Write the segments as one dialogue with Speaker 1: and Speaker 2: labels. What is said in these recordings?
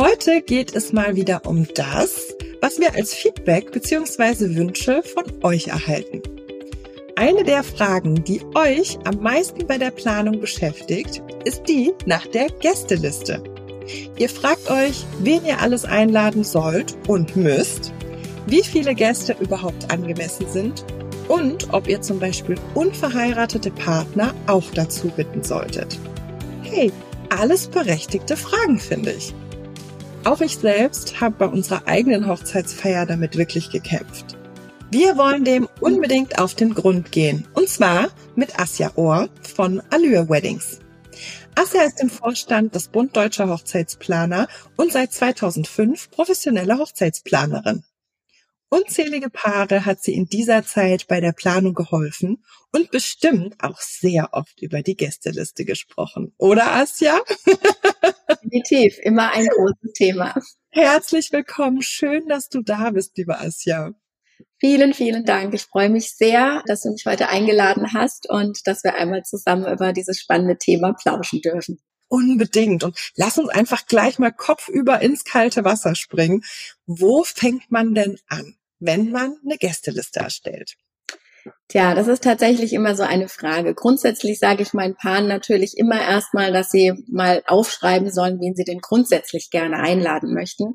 Speaker 1: Heute geht es mal wieder um das, was wir als Feedback bzw. Wünsche von euch erhalten. Eine der Fragen, die euch am meisten bei der Planung beschäftigt, ist die nach der Gästeliste. Ihr fragt euch, wen ihr alles einladen sollt und müsst, wie viele Gäste überhaupt angemessen sind und ob ihr zum Beispiel unverheiratete Partner auch dazu bitten solltet. Hey, alles berechtigte Fragen, finde ich. Auch ich selbst habe bei unserer eigenen Hochzeitsfeier damit wirklich gekämpft. Wir wollen dem unbedingt auf den Grund gehen. Und zwar mit Asja Ohr von Allure Weddings. Asja ist im Vorstand des Bund Deutscher Hochzeitsplaner und seit 2005 professionelle Hochzeitsplanerin. Unzählige Paare hat sie in dieser Zeit bei der Planung geholfen und bestimmt auch sehr oft über die Gästeliste gesprochen. Oder Asja?
Speaker 2: Definitiv, immer ein großes Thema.
Speaker 1: Herzlich willkommen. Schön, dass du da bist, liebe Asja.
Speaker 2: Vielen, vielen Dank. Ich freue mich sehr, dass du mich heute eingeladen hast und dass wir einmal zusammen über dieses spannende Thema plauschen dürfen.
Speaker 1: Unbedingt. Und lass uns einfach gleich mal kopfüber ins kalte Wasser springen. Wo fängt man denn an? wenn man eine Gästeliste erstellt?
Speaker 2: Tja, das ist tatsächlich immer so eine Frage. Grundsätzlich sage ich meinen Paaren natürlich immer erstmal, dass sie mal aufschreiben sollen, wen sie denn grundsätzlich gerne einladen möchten.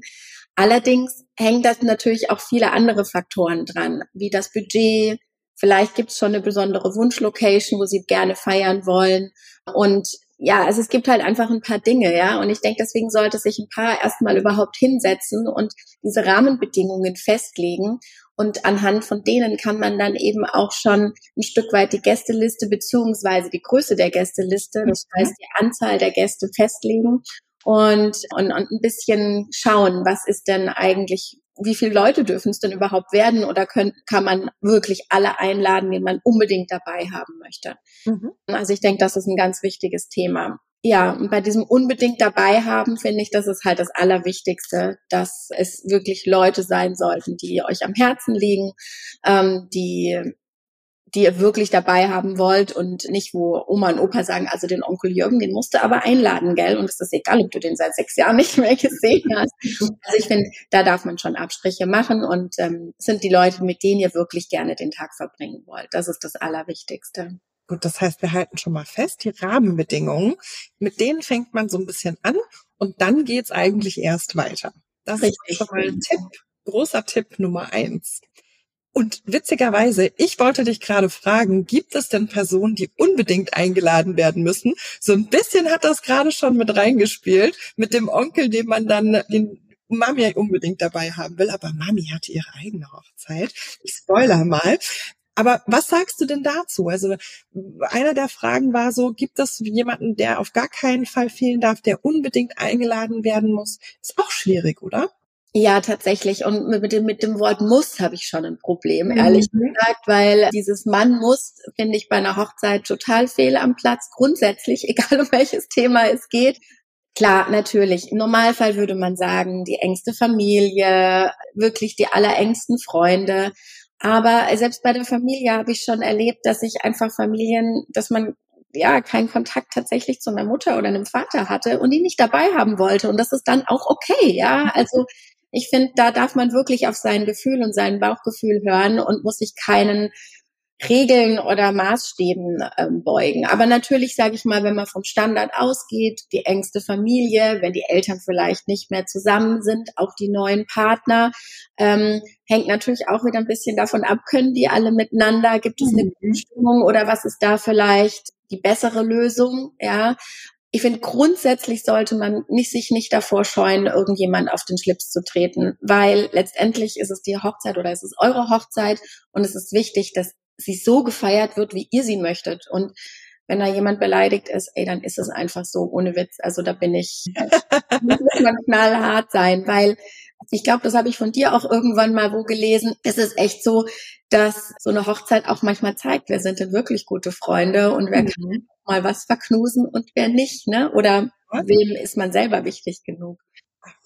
Speaker 2: Allerdings hängen das natürlich auch viele andere Faktoren dran, wie das Budget. Vielleicht gibt es schon eine besondere Wunschlocation, wo sie gerne feiern wollen. Und ja, also es gibt halt einfach ein paar Dinge, ja. Und ich denke, deswegen sollte sich ein Paar erstmal überhaupt hinsetzen und diese Rahmenbedingungen festlegen. Und anhand von denen kann man dann eben auch schon ein Stück weit die Gästeliste beziehungsweise die Größe der Gästeliste, das mhm. heißt die Anzahl der Gäste festlegen und, und, und ein bisschen schauen, was ist denn eigentlich wie viele Leute dürfen es denn überhaupt werden oder können, kann man wirklich alle einladen, die man unbedingt dabei haben möchte? Mhm. Also ich denke, das ist ein ganz wichtiges Thema. Ja, und bei diesem unbedingt dabei haben, finde ich, das ist halt das Allerwichtigste, dass es wirklich Leute sein sollten, die euch am Herzen liegen, ähm, die die ihr wirklich dabei haben wollt und nicht, wo Oma und Opa sagen, also den Onkel Jürgen, den musst du aber einladen, gell? Und es ist egal, ob du den seit sechs Jahren nicht mehr gesehen hast. Also ich finde, da darf man schon Abstriche machen und ähm, sind die Leute, mit denen ihr wirklich gerne den Tag verbringen wollt. Das ist das Allerwichtigste.
Speaker 1: Gut, das heißt, wir halten schon mal fest, die Rahmenbedingungen, mit denen fängt man so ein bisschen an und dann geht's eigentlich erst weiter. Das Richtig. ist schon mal ein Tipp, großer Tipp Nummer eins. Und witzigerweise, ich wollte dich gerade fragen, gibt es denn Personen, die unbedingt eingeladen werden müssen? So ein bisschen hat das gerade schon mit reingespielt, mit dem Onkel, den man dann den Mami unbedingt dabei haben will. Aber Mami hatte ihre eigene Hochzeit. Ich spoiler mal. Aber was sagst du denn dazu? Also einer der Fragen war so, gibt es jemanden, der auf gar keinen Fall fehlen darf, der unbedingt eingeladen werden muss? Ist auch schwierig, oder?
Speaker 2: Ja, tatsächlich. Und mit dem, mit dem Wort muss habe ich schon ein Problem, mhm. ehrlich gesagt, weil dieses Mann muss, finde ich bei einer Hochzeit total fehl am Platz. Grundsätzlich, egal um welches Thema es geht. Klar, natürlich. Im Normalfall würde man sagen, die engste Familie, wirklich die allerengsten Freunde. Aber selbst bei der Familie habe ich schon erlebt, dass ich einfach Familien, dass man ja keinen Kontakt tatsächlich zu einer Mutter oder einem Vater hatte und die nicht dabei haben wollte. Und das ist dann auch okay, ja. Also ich finde, da darf man wirklich auf sein Gefühl und sein Bauchgefühl hören und muss sich keinen Regeln oder Maßstäben ähm, beugen. Aber natürlich sage ich mal, wenn man vom Standard ausgeht, die engste Familie, wenn die Eltern vielleicht nicht mehr zusammen sind, auch die neuen Partner, ähm, hängt natürlich auch wieder ein bisschen davon ab, können die alle miteinander, gibt es eine mhm. Stimmung oder was ist da vielleicht die bessere Lösung, ja ich finde, grundsätzlich sollte man nicht, sich nicht davor scheuen, irgendjemand auf den Schlips zu treten, weil letztendlich ist es die Hochzeit oder es ist eure Hochzeit und es ist wichtig, dass sie so gefeiert wird, wie ihr sie möchtet. Und wenn da jemand beleidigt ist, ey, dann ist es einfach so, ohne Witz. Also da bin ich, muss man knallhart sein, weil ich glaube, das habe ich von dir auch irgendwann mal wo gelesen. Es ist echt so, dass so eine Hochzeit auch manchmal zeigt, wer sind denn wirklich gute Freunde und wer mhm. kann mal was verknusen und wer nicht, ne? Oder wem ist man selber wichtig genug?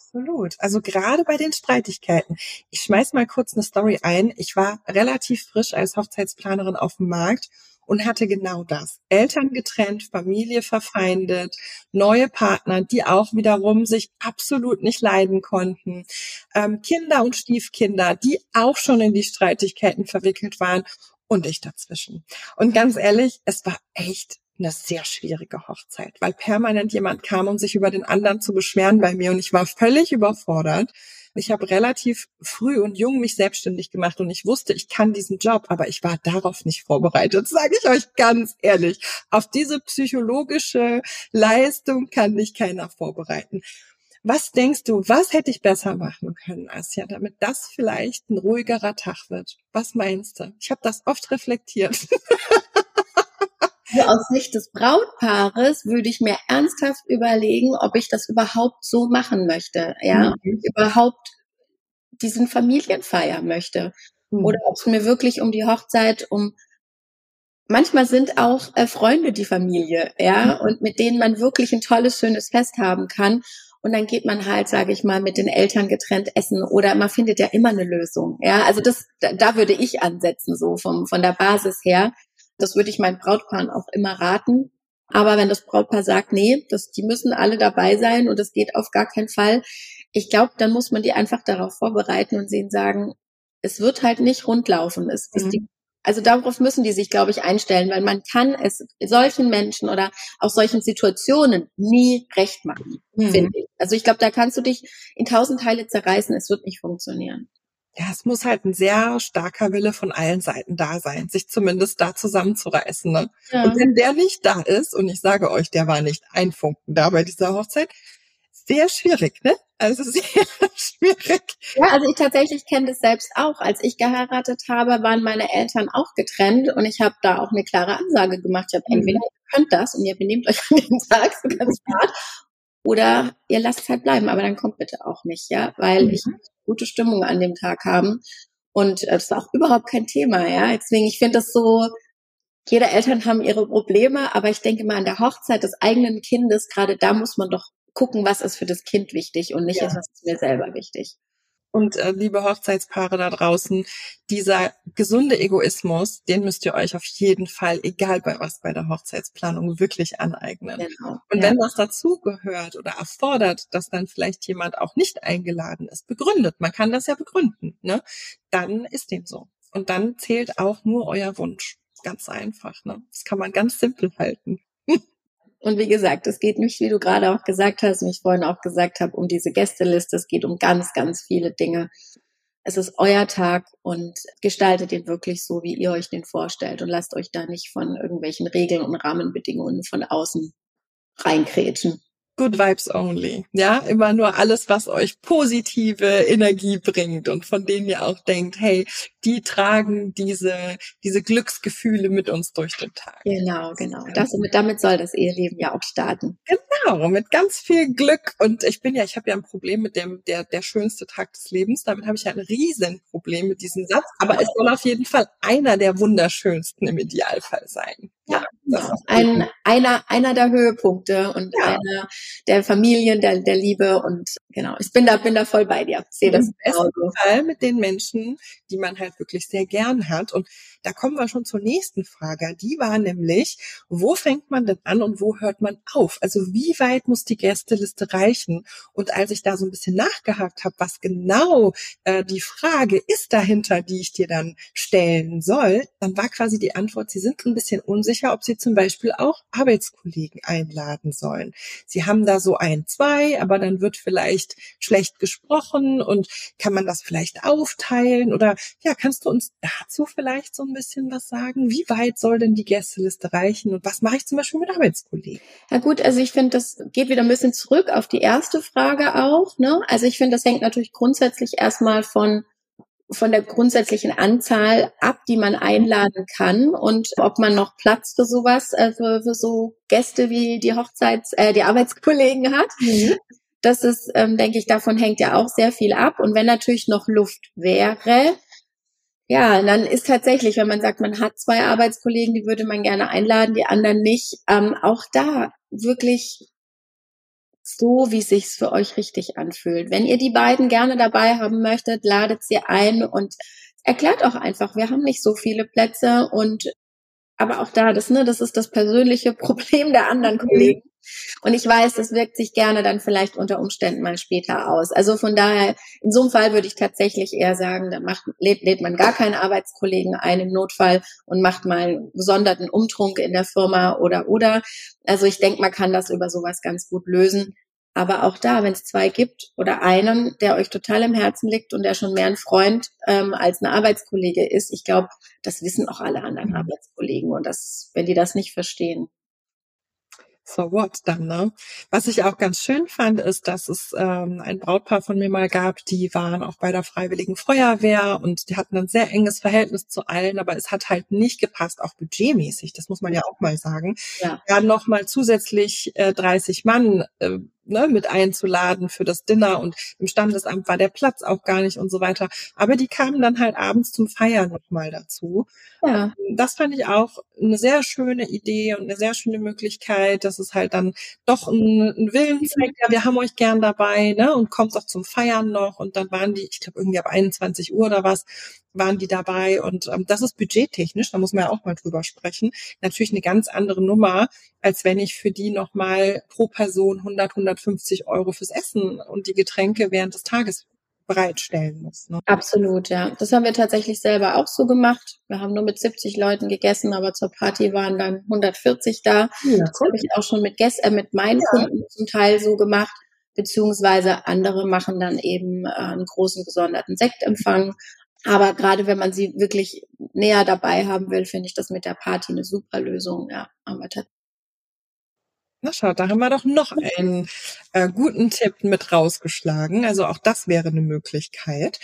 Speaker 1: Absolut. Also gerade bei den Streitigkeiten. Ich schmeiß mal kurz eine Story ein. Ich war relativ frisch als Hochzeitsplanerin auf dem Markt und hatte genau das. Eltern getrennt, Familie verfeindet, neue Partner, die auch wiederum sich absolut nicht leiden konnten, ähm, Kinder und Stiefkinder, die auch schon in die Streitigkeiten verwickelt waren und ich dazwischen. Und ganz ehrlich, es war echt eine sehr schwierige Hochzeit, weil permanent jemand kam, um sich über den anderen zu beschweren bei mir und ich war völlig überfordert. Ich habe relativ früh und jung mich selbstständig gemacht und ich wusste, ich kann diesen Job, aber ich war darauf nicht vorbereitet, sage ich euch ganz ehrlich. Auf diese psychologische Leistung kann dich keiner vorbereiten. Was denkst du, was hätte ich besser machen können, Asja, damit das vielleicht ein ruhigerer Tag wird? Was meinst du? Ich habe das oft reflektiert.
Speaker 2: Also aus Sicht des Brautpaares würde ich mir ernsthaft überlegen, ob ich das überhaupt so machen möchte, ja, mhm. überhaupt diesen Familienfeier möchte mhm. oder ob es mir wirklich um die Hochzeit, um manchmal sind auch äh, Freunde die Familie, ja, mhm. und mit denen man wirklich ein tolles, schönes Fest haben kann. Und dann geht man halt, sage ich mal, mit den Eltern getrennt essen oder man findet ja immer eine Lösung. Ja, also das, da, da würde ich ansetzen, so vom, von der Basis her. Das würde ich meinen Brautpaaren auch immer raten. Aber wenn das Brautpaar sagt, nee, das, die müssen alle dabei sein und das geht auf gar keinen Fall, ich glaube, dann muss man die einfach darauf vorbereiten und sehen sagen, es wird halt nicht rundlaufen. Es, mhm. die, also darauf müssen die sich, glaube ich, einstellen, weil man kann es solchen Menschen oder auch solchen Situationen nie recht machen, mhm. finde ich. Also ich glaube, da kannst du dich in tausend Teile zerreißen, es wird nicht funktionieren
Speaker 1: ja, es muss halt ein sehr starker Wille von allen Seiten da sein, sich zumindest da zusammenzureißen. Ne? Ja. Und wenn der nicht da ist, und ich sage euch, der war nicht ein Funken da bei dieser Hochzeit, sehr schwierig, ne? Also sehr schwierig.
Speaker 2: Ja, also ich tatsächlich kenne das selbst auch. Als ich geheiratet habe, waren meine Eltern auch getrennt und ich habe da auch eine klare Ansage gemacht. Ich habe mhm. entweder ihr könnt das und ihr benehmt euch an den Tag so ganz hart oder ihr lasst es halt bleiben, aber dann kommt bitte auch nicht, ja, weil mhm. ich gute Stimmung an dem Tag haben. Und äh, das war auch überhaupt kein Thema, ja. Deswegen, ich finde das so, jede Eltern haben ihre Probleme, aber ich denke mal an der Hochzeit des eigenen Kindes, gerade da muss man doch gucken, was ist für das Kind wichtig und nicht, ja. was ist mir selber wichtig.
Speaker 1: Und äh, liebe Hochzeitspaare da draußen, dieser gesunde Egoismus, den müsst ihr euch auf jeden Fall, egal bei was bei der Hochzeitsplanung, wirklich aneignen. Genau, und ja. wenn das dazugehört oder erfordert, dass dann vielleicht jemand auch nicht eingeladen ist, begründet, man kann das ja begründen, ne? Dann ist dem so. Und dann zählt auch nur euer Wunsch. Ganz einfach, ne? Das kann man ganz simpel halten.
Speaker 2: Und wie gesagt, es geht nicht, wie du gerade auch gesagt hast, und ich vorhin auch gesagt habe, um diese Gästeliste. Es geht um ganz, ganz viele Dinge. Es ist euer Tag und gestaltet ihn wirklich so, wie ihr euch den vorstellt und lasst euch da nicht von irgendwelchen Regeln und Rahmenbedingungen von außen reinkrätschen.
Speaker 1: Good Vibes Only. Ja, immer nur alles, was euch positive Energie bringt und von denen ihr auch denkt, hey, die tragen diese, diese Glücksgefühle mit uns durch den Tag.
Speaker 2: Genau, genau. Das, damit soll das Eheleben ja auch starten.
Speaker 1: Genau, mit ganz viel Glück. Und ich bin ja, ich habe ja ein Problem mit dem, der, der schönste Tag des Lebens. Damit habe ich ja ein Riesenproblem mit diesem Satz. Aber es soll auf jeden Fall einer der wunderschönsten im Idealfall sein.
Speaker 2: Ja, ja. ein, einer, einer der Höhepunkte und ja. einer der Familien, der, der Liebe und genau, ich bin da, bin da voll bei dir. Sehe das. Im
Speaker 1: besten Fall mit den Menschen, die man halt wirklich sehr gern hat. Und da kommen wir schon zur nächsten Frage. Die war nämlich, wo fängt man denn an und wo hört man auf? Also wie weit muss die Gästeliste reichen? Und als ich da so ein bisschen nachgehakt habe, was genau äh, die Frage ist dahinter, die ich dir dann stellen soll, dann war quasi die Antwort, sie sind ein bisschen unsicher, ob sie zum Beispiel auch Arbeitskollegen einladen sollen. Sie haben da so ein, zwei, aber dann wird vielleicht schlecht gesprochen und kann man das vielleicht aufteilen oder ja, kannst du uns dazu vielleicht so ein bisschen was sagen? Wie weit soll denn die Gästeliste reichen und was mache ich zum Beispiel mit Arbeitskollegen?
Speaker 2: Ja gut, also ich finde, das geht wieder ein bisschen zurück auf die erste Frage auch. Ne? Also ich finde, das hängt natürlich grundsätzlich erstmal von von der grundsätzlichen Anzahl ab, die man einladen kann und ob man noch Platz für sowas, äh, für, für so Gäste wie die Hochzeits-, äh, die Arbeitskollegen hat. Mhm. Das ist, ähm, denke ich, davon hängt ja auch sehr viel ab. Und wenn natürlich noch Luft wäre, ja, dann ist tatsächlich, wenn man sagt, man hat zwei Arbeitskollegen, die würde man gerne einladen, die anderen nicht, ähm, auch da wirklich so, wie sich's für euch richtig anfühlt. Wenn ihr die beiden gerne dabei haben möchtet, ladet sie ein und erklärt auch einfach, wir haben nicht so viele Plätze und aber auch da, das, ne, das ist das persönliche Problem der anderen. Kollegen. Und ich weiß, das wirkt sich gerne dann vielleicht unter Umständen mal später aus. Also von daher, in so einem Fall würde ich tatsächlich eher sagen, da macht, lädt, lädt man gar keinen Arbeitskollegen ein im Notfall und macht mal einen gesonderten Umtrunk in der Firma oder oder. Also ich denke, man kann das über sowas ganz gut lösen. Aber auch da, wenn es zwei gibt oder einen, der euch total im Herzen liegt und der schon mehr ein Freund ähm, als ein Arbeitskollege ist, ich glaube, das wissen auch alle anderen mhm. Arbeitskollegen und das, wenn die das nicht verstehen,
Speaker 1: so what dann, ne? Was ich auch ganz schön fand, ist, dass es ähm, ein Brautpaar von mir mal gab, die waren auch bei der Freiwilligen Feuerwehr und die hatten ein sehr enges Verhältnis zu allen, aber es hat halt nicht gepasst, auch budgetmäßig, das muss man ja auch mal sagen. Ja. Dann nochmal zusätzlich äh, 30 Mann äh, ne, mit einzuladen für das Dinner und im Standesamt war der Platz auch gar nicht und so weiter. Aber die kamen dann halt abends zum Feiern nochmal dazu. Ja. Das fand ich auch eine sehr schöne Idee und eine sehr schöne Möglichkeit, dass es halt dann doch einen, einen Willen zeigt, ja, wir haben euch gern dabei, ne, und kommt auch zum Feiern noch und dann waren die, ich glaube irgendwie ab 21 Uhr oder was, waren die dabei und ähm, das ist budgettechnisch, da muss man ja auch mal drüber sprechen, natürlich eine ganz andere Nummer, als wenn ich für die nochmal pro Person 100, 150 Euro fürs Essen und die Getränke während des Tages bereitstellen muss. Ne?
Speaker 2: Absolut, ja. Das haben wir tatsächlich selber auch so gemacht. Wir haben nur mit 70 Leuten gegessen, aber zur Party waren dann 140 da. Ja, das habe ich auch schon mit, Gästen, äh, mit meinen ja. Kunden zum Teil so gemacht beziehungsweise andere machen dann eben äh, einen großen gesonderten Sektempfang aber gerade wenn man sie wirklich näher dabei haben will, finde ich das mit der Party eine super Lösung. Ja, haben wir
Speaker 1: na schaut, da haben wir doch noch einen äh, guten Tipp mit rausgeschlagen. Also auch das wäre eine Möglichkeit.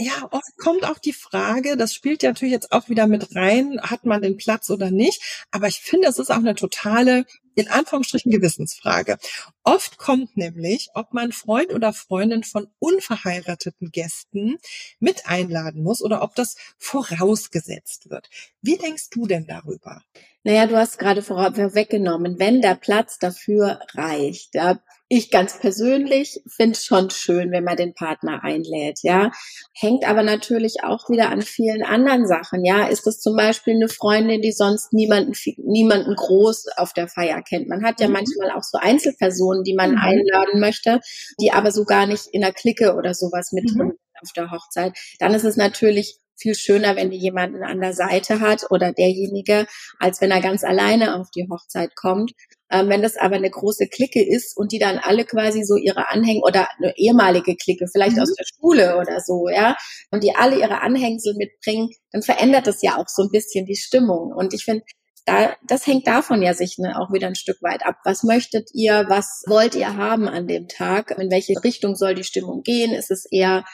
Speaker 1: Ja, oft kommt auch die Frage, das spielt ja natürlich jetzt auch wieder mit rein, hat man den Platz oder nicht. Aber ich finde, es ist auch eine totale, in Anführungsstrichen, Gewissensfrage. Oft kommt nämlich, ob man Freund oder Freundin von unverheirateten Gästen mit einladen muss oder ob das vorausgesetzt wird. Wie denkst du denn darüber?
Speaker 2: Naja, du hast gerade vorweggenommen, wenn der Platz dafür reicht. Ja, ich ganz persönlich finde es schon schön, wenn man den Partner einlädt, ja. Hängt aber natürlich auch wieder an vielen anderen Sachen, ja. Ist das zum Beispiel eine Freundin, die sonst niemanden, niemanden groß auf der Feier kennt? Man hat ja mhm. manchmal auch so Einzelpersonen, die man mhm. einladen möchte, die aber so gar nicht in der Clique oder sowas mit mhm. auf der Hochzeit. Dann ist es natürlich viel schöner, wenn die jemanden an der Seite hat oder derjenige, als wenn er ganz alleine auf die Hochzeit kommt. Ähm, wenn das aber eine große Clique ist und die dann alle quasi so ihre Anhänger oder eine ehemalige Clique, vielleicht mhm. aus der Schule oder so, ja, und die alle ihre Anhängsel mitbringen, dann verändert das ja auch so ein bisschen die Stimmung. Und ich finde, da, das hängt davon ja sich ne, auch wieder ein Stück weit ab. Was möchtet ihr? Was wollt ihr haben an dem Tag? In welche Richtung soll die Stimmung gehen? Ist es eher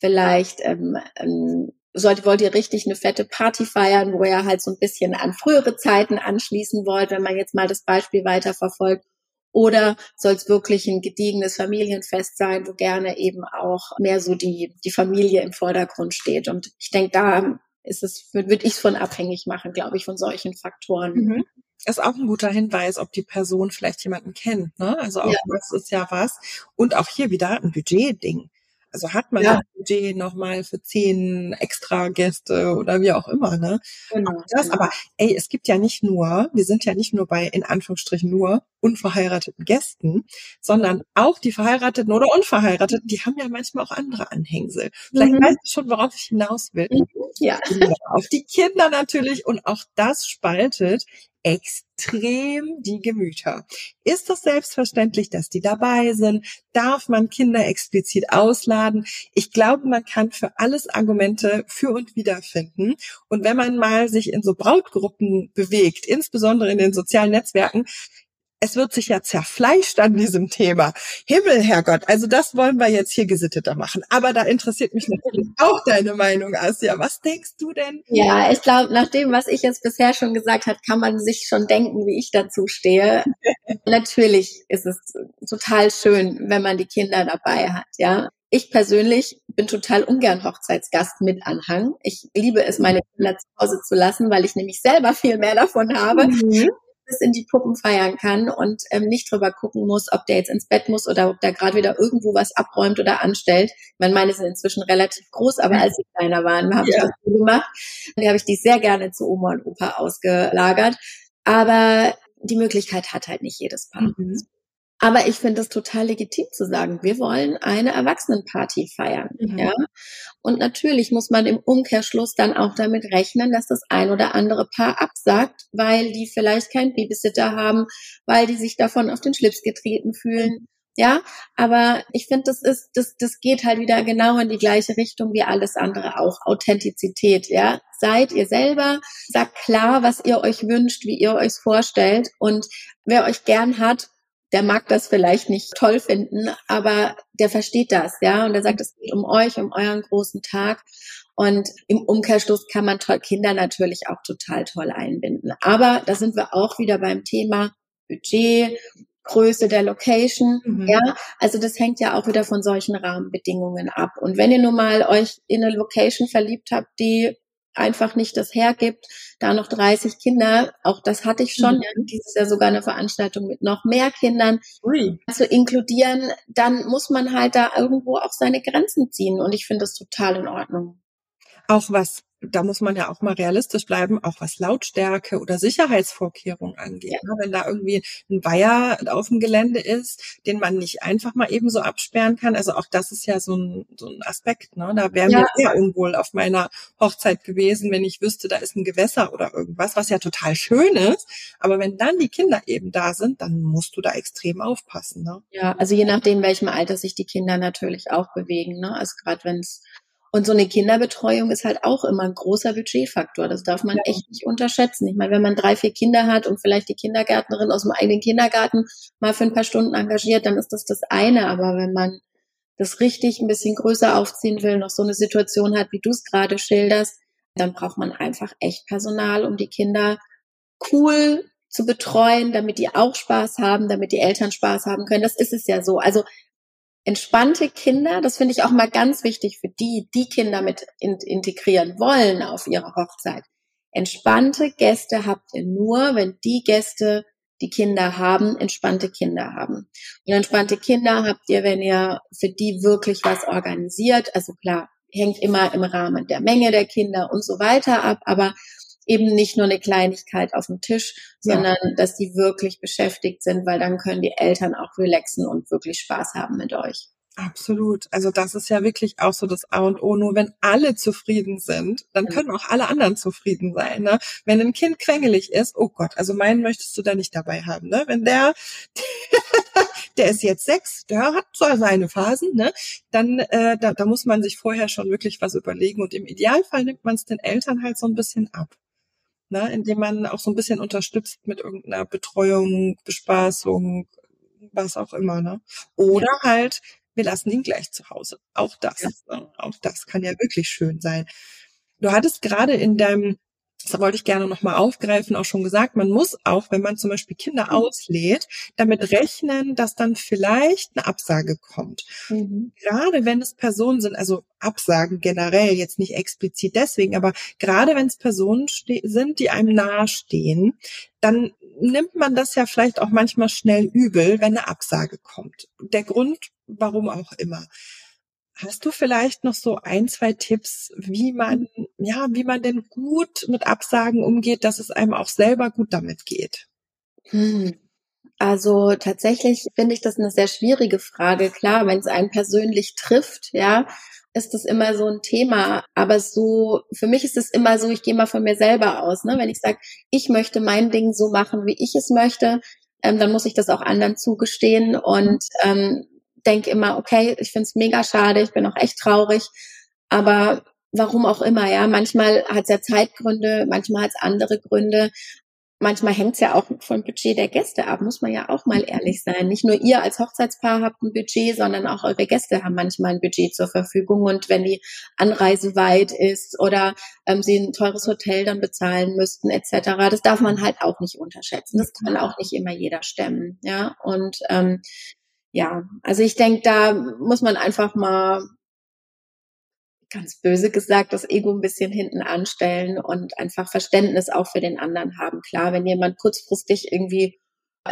Speaker 2: vielleicht ähm, ähm, sollt, wollt ihr richtig eine fette Party feiern, wo ihr halt so ein bisschen an frühere Zeiten anschließen wollt, wenn man jetzt mal das Beispiel weiterverfolgt. Oder soll es wirklich ein gediegenes Familienfest sein, wo gerne eben auch mehr so die, die Familie im Vordergrund steht. Und ich denke, da ist es, würde ich es von abhängig machen, glaube ich, von solchen Faktoren. Mhm.
Speaker 1: Ist auch ein guter Hinweis, ob die Person vielleicht jemanden kennt. Ne? Also auch ja. das ist ja was. Und auch hier wieder ein Budgetding. Also hat man ja. das Budget nochmal für zehn extra Gäste oder wie auch immer, ne? Genau. Das, aber ey, es gibt ja nicht nur, wir sind ja nicht nur bei, in Anführungsstrichen nur, unverheirateten Gästen, sondern auch die Verheirateten oder Unverheirateten, die haben ja manchmal auch andere Anhängsel. Vielleicht mhm. weißt du schon, worauf ich hinaus will. Mhm. Ja. Auf die Kinder natürlich und auch das spaltet extrem die Gemüter. Ist es selbstverständlich, dass die dabei sind? Darf man Kinder explizit ausladen? Ich glaube, man kann für alles Argumente für und wider finden. Und wenn man mal sich in so Brautgruppen bewegt, insbesondere in den sozialen Netzwerken, es wird sich ja zerfleischt an diesem Thema. Himmel, Herrgott, also das wollen wir jetzt hier gesitteter machen. Aber da interessiert mich natürlich auch deine Meinung, Asia. Was denkst du denn?
Speaker 2: Ja, ich glaube, nach dem, was ich jetzt bisher schon gesagt habe, kann man sich schon denken, wie ich dazu stehe. natürlich ist es total schön, wenn man die Kinder dabei hat, ja. Ich persönlich bin total ungern Hochzeitsgast mit Anhang. Ich liebe es, meine Kinder zu Hause zu lassen, weil ich nämlich selber viel mehr davon habe. Mhm bis in die Puppen feiern kann und ähm, nicht drüber gucken muss, ob der jetzt ins Bett muss oder ob der gerade wieder irgendwo was abräumt oder anstellt. Ich meine, meine sind inzwischen relativ groß, aber als sie kleiner waren, habe ja. ich das so gemacht. Die habe ich die sehr gerne zu Oma und Opa ausgelagert. Aber die Möglichkeit hat halt nicht jedes Paar. Mhm. Aber ich finde es total legitim zu sagen, wir wollen eine Erwachsenenparty feiern. Mhm. Ja? Und natürlich muss man im Umkehrschluss dann auch damit rechnen, dass das ein oder andere Paar absagt, weil die vielleicht keinen Babysitter haben, weil die sich davon auf den Schlips getreten fühlen. Ja, aber ich finde, das ist, das, das geht halt wieder genau in die gleiche Richtung wie alles andere auch. Authentizität, ja. Seid ihr selber, sagt klar, was ihr euch wünscht, wie ihr euch vorstellt und wer euch gern hat, der mag das vielleicht nicht toll finden, aber der versteht das, ja, und der sagt, es geht um euch, um euren großen Tag. Und im Umkehrschluss kann man Kinder natürlich auch total toll einbinden. Aber da sind wir auch wieder beim Thema Budget, Größe der Location, mhm. ja. Also das hängt ja auch wieder von solchen Rahmenbedingungen ab. Und wenn ihr nun mal euch in eine Location verliebt habt, die einfach nicht das hergibt, da noch 30 Kinder, auch das hatte ich schon, mhm. ja, dieses Jahr sogar eine Veranstaltung mit noch mehr Kindern Ui. zu inkludieren, dann muss man halt da irgendwo auch seine Grenzen ziehen und ich finde das total in Ordnung.
Speaker 1: Auch was da muss man ja auch mal realistisch bleiben, auch was Lautstärke oder Sicherheitsvorkehrungen angeht. Ja. Ne? Wenn da irgendwie ein Weiher auf dem Gelände ist, den man nicht einfach mal eben so absperren kann. Also auch das ist ja so ein, so ein Aspekt. Ne? Da wäre ja. mir sehr unwohl auf meiner Hochzeit gewesen, wenn ich wüsste, da ist ein Gewässer oder irgendwas, was ja total schön ist. Aber wenn dann die Kinder eben da sind, dann musst du da extrem aufpassen. Ne?
Speaker 2: Ja, also je nachdem, welchem Alter sich die Kinder natürlich auch bewegen. Ne? Also gerade wenn es und so eine Kinderbetreuung ist halt auch immer ein großer Budgetfaktor. Das darf man ja. echt nicht unterschätzen. Ich meine, wenn man drei, vier Kinder hat und vielleicht die Kindergärtnerin aus dem eigenen Kindergarten mal für ein paar Stunden engagiert, dann ist das das eine. Aber wenn man das richtig ein bisschen größer aufziehen will, noch so eine Situation hat, wie du es gerade schilderst, dann braucht man einfach echt Personal, um die Kinder cool zu betreuen, damit die auch Spaß haben, damit die Eltern Spaß haben können. Das ist es ja so. Also entspannte Kinder, das finde ich auch mal ganz wichtig für die, die Kinder mit in, integrieren wollen auf ihre Hochzeit. Entspannte Gäste habt ihr nur, wenn die Gäste, die Kinder haben, entspannte Kinder haben. Und entspannte Kinder habt ihr, wenn ihr für die wirklich was organisiert. Also klar, hängt immer im Rahmen der Menge der Kinder und so weiter ab, aber eben nicht nur eine Kleinigkeit auf dem Tisch, sondern ja. dass die wirklich beschäftigt sind, weil dann können die Eltern auch relaxen und wirklich Spaß haben mit euch.
Speaker 1: Absolut. Also das ist ja wirklich auch so das A und O. Nur wenn alle zufrieden sind, dann können auch alle anderen zufrieden sein. Ne? Wenn ein Kind quengelig ist, oh Gott, also meinen möchtest du da nicht dabei haben. Ne? Wenn der, der ist jetzt sechs, der hat so seine Phasen, ne? dann äh, da, da muss man sich vorher schon wirklich was überlegen. Und im Idealfall nimmt man es den Eltern halt so ein bisschen ab ne, indem man auch so ein bisschen unterstützt mit irgendeiner Betreuung, Bespaßung, was auch immer, ne? Oder halt, wir lassen ihn gleich zu Hause. Auch das, ja. Ne? auch das kann ja wirklich schön sein. Du hattest gerade in deinem das wollte ich gerne nochmal aufgreifen, auch schon gesagt, man muss auch, wenn man zum Beispiel Kinder mhm. auslädt, damit rechnen, dass dann vielleicht eine Absage kommt. Mhm. Gerade wenn es Personen sind, also Absagen generell, jetzt nicht explizit deswegen, aber gerade wenn es Personen sind, die einem nahestehen, dann nimmt man das ja vielleicht auch manchmal schnell übel, wenn eine Absage kommt. Der Grund, warum auch immer. Hast du vielleicht noch so ein, zwei Tipps, wie man, ja, wie man denn gut mit Absagen umgeht, dass es einem auch selber gut damit geht?
Speaker 2: Hm. Also tatsächlich finde ich das eine sehr schwierige Frage. Klar, wenn es einen persönlich trifft, ja, ist das immer so ein Thema. Aber so, für mich ist es immer so, ich gehe mal von mir selber aus. Ne? Wenn ich sage, ich möchte mein Ding so machen, wie ich es möchte, ähm, dann muss ich das auch anderen zugestehen. Und ähm, denke immer, okay, ich finde es mega schade, ich bin auch echt traurig, aber warum auch immer, ja. Manchmal hat es ja Zeitgründe, manchmal hat es andere Gründe. Manchmal hängt es ja auch vom Budget der Gäste ab, muss man ja auch mal ehrlich sein. Nicht nur ihr als Hochzeitspaar habt ein Budget, sondern auch eure Gäste haben manchmal ein Budget zur Verfügung. Und wenn die Anreise weit ist oder ähm, sie ein teures Hotel dann bezahlen müssten, etc., das darf man halt auch nicht unterschätzen. Das kann auch nicht immer jeder stemmen. Ja, und ähm, ja, also ich denke, da muss man einfach mal ganz böse gesagt, das Ego ein bisschen hinten anstellen und einfach Verständnis auch für den anderen haben. Klar, wenn jemand kurzfristig irgendwie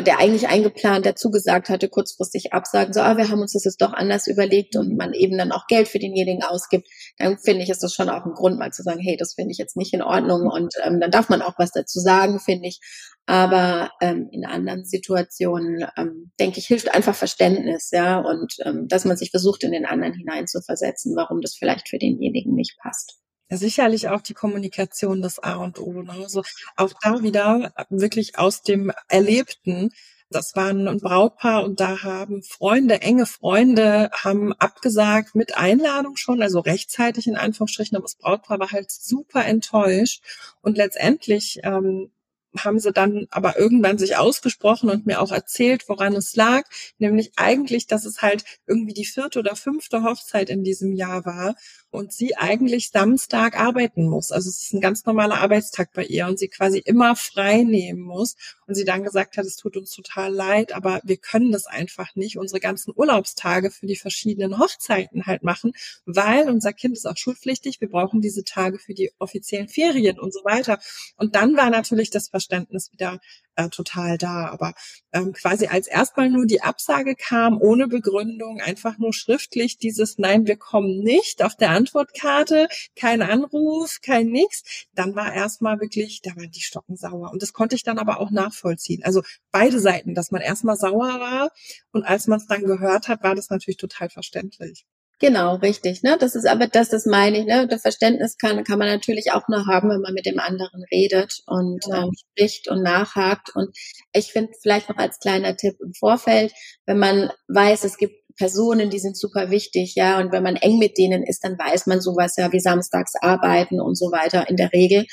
Speaker 2: der eigentlich eingeplant, der zugesagt hatte, kurzfristig absagen, so, ah, wir haben uns das jetzt doch anders überlegt und man eben dann auch Geld für denjenigen ausgibt, dann finde ich, ist das schon auch ein Grund, mal zu sagen, hey, das finde ich jetzt nicht in Ordnung und ähm, dann darf man auch was dazu sagen, finde ich. Aber ähm, in anderen Situationen, ähm, denke ich, hilft einfach Verständnis, ja, und ähm, dass man sich versucht, in den anderen hineinzuversetzen, warum das vielleicht für denjenigen nicht passt.
Speaker 1: Ja, sicherlich auch die Kommunikation das A und O. Ne? Also auch da wieder wirklich aus dem Erlebten. Das waren ein Brautpaar und da haben Freunde, enge Freunde, haben abgesagt mit Einladung schon, also rechtzeitig in Anführungsstrichen, aber das Brautpaar war halt super enttäuscht. Und letztendlich ähm, haben sie dann aber irgendwann sich ausgesprochen und mir auch erzählt, woran es lag, nämlich eigentlich, dass es halt irgendwie die vierte oder fünfte Hochzeit in diesem Jahr war und sie eigentlich Samstag arbeiten muss. Also es ist ein ganz normaler Arbeitstag bei ihr und sie quasi immer frei nehmen muss. Und sie dann gesagt hat, es tut uns total leid, aber wir können das einfach nicht, unsere ganzen Urlaubstage für die verschiedenen Hochzeiten halt machen, weil unser Kind ist auch schulpflichtig. Wir brauchen diese Tage für die offiziellen Ferien und so weiter. Und dann war natürlich das Verständnis wieder äh, total da. Aber ähm, quasi als erstmal nur die Absage kam, ohne Begründung, einfach nur schriftlich dieses Nein, wir kommen nicht auf der Antwortkarte, kein Anruf, kein nix, dann war erstmal wirklich, da waren die Stocken sauer. Und das konnte ich dann aber auch nachvollziehen. Also beide Seiten, dass man erstmal sauer war und als man es dann gehört hat, war das natürlich total verständlich.
Speaker 2: Genau, richtig. Ne? Das ist aber das, das meine ich. Ne? Das Verständnis kann, kann man natürlich auch nur haben, wenn man mit dem anderen redet und ja. ähm, spricht und nachhakt. Und ich finde vielleicht noch als kleiner Tipp im Vorfeld, wenn man weiß, es gibt Personen, die sind super wichtig, ja, und wenn man eng mit denen ist, dann weiß man sowas ja wie samstags arbeiten und so weiter in der Regel.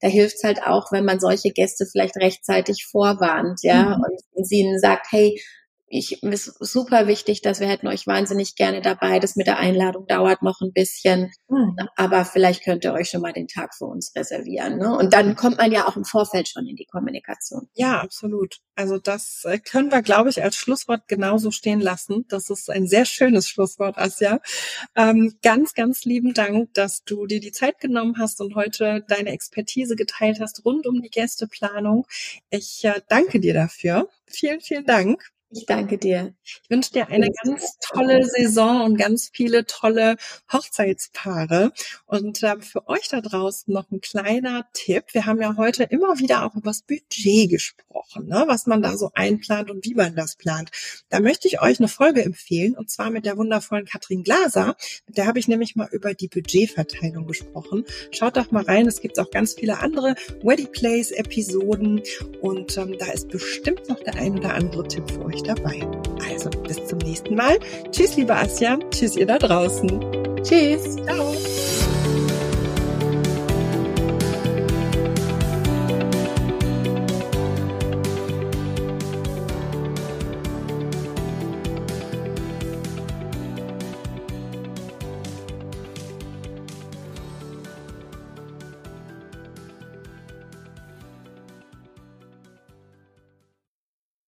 Speaker 2: Da hilft es halt auch, wenn man solche Gäste vielleicht rechtzeitig vorwarnt, ja, mhm. und sie ihnen sagt, hey, ich ist super wichtig, dass wir hätten euch wahnsinnig gerne dabei. Das mit der Einladung dauert noch ein bisschen, mhm. aber vielleicht könnt ihr euch schon mal den Tag für uns reservieren. Ne? Und dann kommt man ja auch im Vorfeld schon in die Kommunikation.
Speaker 1: Ja, absolut. Also das äh, können wir, glaube ich, als Schlusswort genauso stehen lassen. Das ist ein sehr schönes Schlusswort, Asja. Ähm, ganz, ganz lieben Dank, dass du dir die Zeit genommen hast und heute deine Expertise geteilt hast rund um die Gästeplanung. Ich äh, danke dir dafür. Vielen, vielen Dank.
Speaker 2: Ich danke dir.
Speaker 1: Ich wünsche dir eine ganz tolle Saison und ganz viele tolle Hochzeitspaare. Und äh, für euch da draußen noch ein kleiner Tipp. Wir haben ja heute immer wieder auch über das Budget gesprochen, ne? was man da so einplant und wie man das plant. Da möchte ich euch eine Folge empfehlen und zwar mit der wundervollen Katrin Glaser. Mit der habe ich nämlich mal über die Budgetverteilung gesprochen. Schaut doch mal rein. Es gibt auch ganz viele andere Wedding Place Episoden und ähm, da ist bestimmt noch der ein oder andere Tipp für euch euch dabei. Also bis zum nächsten Mal. Tschüss, liebe Asja. Tschüss, ihr da draußen.
Speaker 2: Tschüss. Ciao.